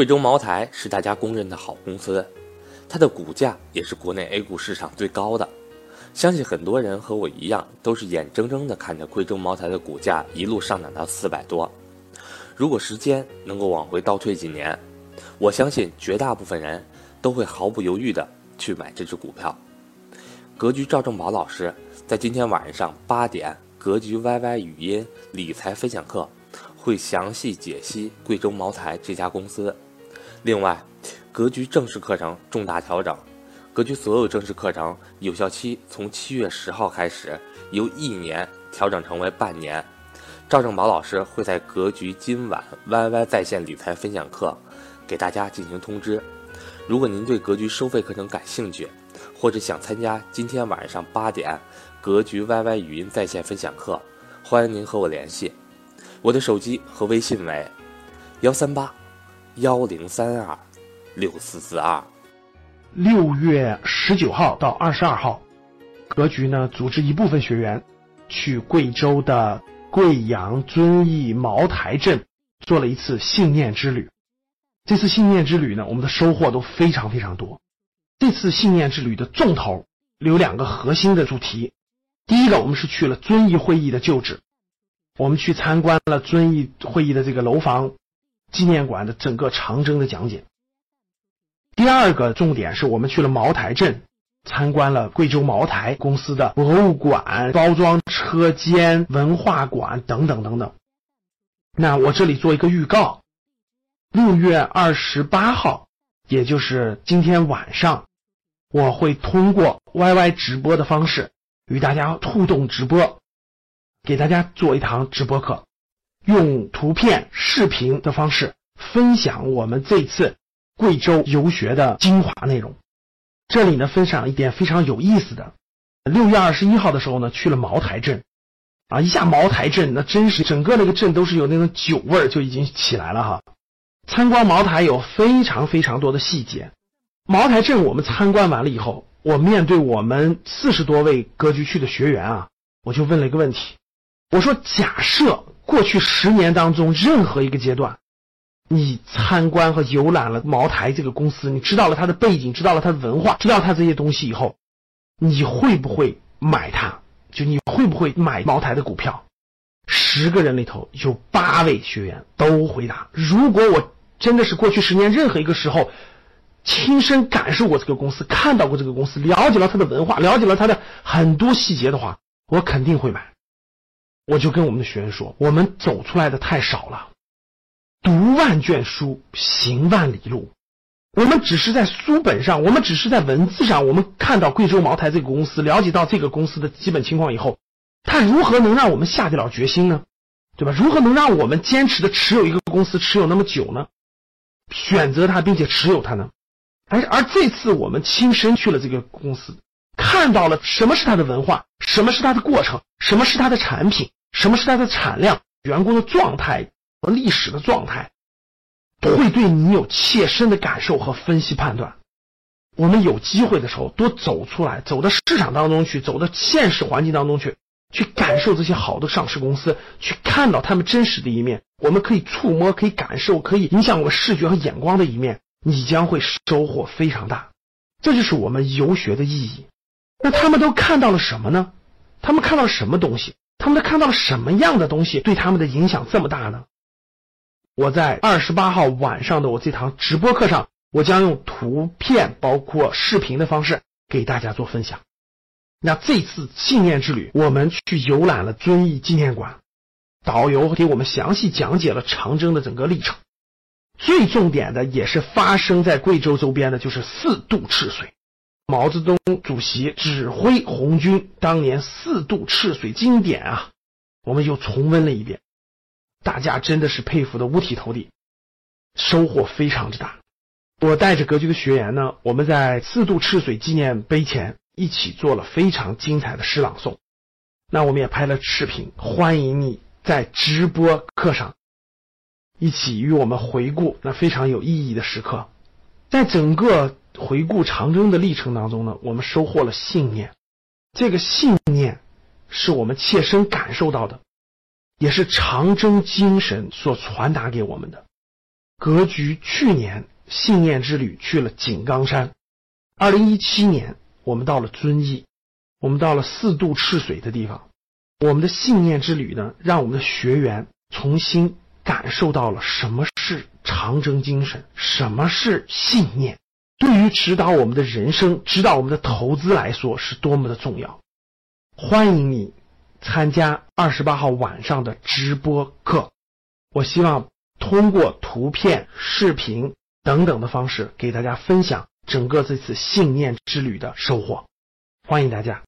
贵州茅台是大家公认的好公司，它的股价也是国内 A 股市场最高的。相信很多人和我一样，都是眼睁睁地看着贵州茅台的股价一路上涨到四百多。如果时间能够往回倒退几年，我相信绝大部分人都会毫不犹豫地去买这只股票。格局赵正宝老师在今天晚上八点格局 YY 语音理财分享课。会详细解析贵州茅台这家公司。另外，格局正式课程重大调整，格局所有正式课程有效期从七月十号开始，由一年调整成为半年。赵正宝老师会在格局今晚 YY 在线理财分享课给大家进行通知。如果您对格局收费课程感兴趣，或者想参加今天晚上八点格局 YY 语音在线分享课，欢迎您和我联系。我的手机和微信为幺三八幺零三二六四四二。六月十九号到二十二号，格局呢组织一部分学员去贵州的贵阳遵义茅台镇做了一次信念之旅。这次信念之旅呢，我们的收获都非常非常多。这次信念之旅的重头有两个核心的主题。第一个，我们是去了遵义会议的旧址。我们去参观了遵义会议的这个楼房纪念馆的整个长征的讲解。第二个重点是我们去了茅台镇，参观了贵州茅台公司的博物馆、包装车间、文化馆等等等等。那我这里做一个预告：六月二十八号，也就是今天晚上，我会通过 YY 直播的方式与大家互动直播。给大家做一堂直播课，用图片、视频的方式分享我们这次贵州游学的精华内容。这里呢，分享一点非常有意思的。六月二十一号的时候呢，去了茅台镇，啊，一下茅台镇，那真是整个那个镇都是有那种酒味儿就已经起来了哈。参观茅台有非常非常多的细节。茅台镇我们参观完了以后，我面对我们四十多位格局区的学员啊，我就问了一个问题。我说：假设过去十年当中任何一个阶段，你参观和游览了茅台这个公司，你知道了它的背景，知道了它的文化，知道它这些东西以后，你会不会买它？就你会不会买茅台的股票？十个人里头有八位学员都回答：如果我真的是过去十年任何一个时候亲身感受过这个公司，看到过这个公司，了解了它的文化，了解了它的很多细节的话，我肯定会买。我就跟我们的学员说，我们走出来的太少了，读万卷书，行万里路。我们只是在书本上，我们只是在文字上，我们看到贵州茅台这个公司，了解到这个公司的基本情况以后，它如何能让我们下得了决心呢？对吧？如何能让我们坚持的持有一个公司持有那么久呢？选择它并且持有它呢？而而这次我们亲身去了这个公司，看到了什么是它的文化，什么是它的过程，什么是它的产品。什么是它的产量？员工的状态和历史的状态，会对你有切身的感受和分析判断。我们有机会的时候多走出来，走到市场当中去，走到现实环境当中去，去感受这些好的上市公司，去看到他们真实的一面。我们可以触摸，可以感受，可以影响我们视觉和眼光的一面，你将会收获非常大。这就是我们游学的意义。那他们都看到了什么呢？他们看到什么东西？他们都看到了什么样的东西对他们的影响这么大呢？我在二十八号晚上的我这堂直播课上，我将用图片包括视频的方式给大家做分享。那这次信念之旅，我们去游览了遵义纪念馆，导游给我们详细讲解了长征的整个历程。最重点的也是发生在贵州周边的，就是四渡赤水。毛泽东主席指挥红军当年四渡赤水经典啊，我们又重温了一遍，大家真的是佩服的五体投地，收获非常之大。我带着格局的学员呢，我们在四渡赤水纪念碑前一起做了非常精彩的诗朗诵，那我们也拍了视频，欢迎你在直播课上一起与我们回顾那非常有意义的时刻，在整个。回顾长征的历程当中呢，我们收获了信念。这个信念是我们切身感受到的，也是长征精神所传达给我们的。格局去年信念之旅去了井冈山，二零一七年我们到了遵义，我们到了四渡赤水的地方。我们的信念之旅呢，让我们的学员重新感受到了什么长征精神，什么是信念，对于指导我们的人生、指导我们的投资来说是多么的重要。欢迎你参加二十八号晚上的直播课，我希望通过图片、视频等等的方式给大家分享整个这次信念之旅的收获。欢迎大家。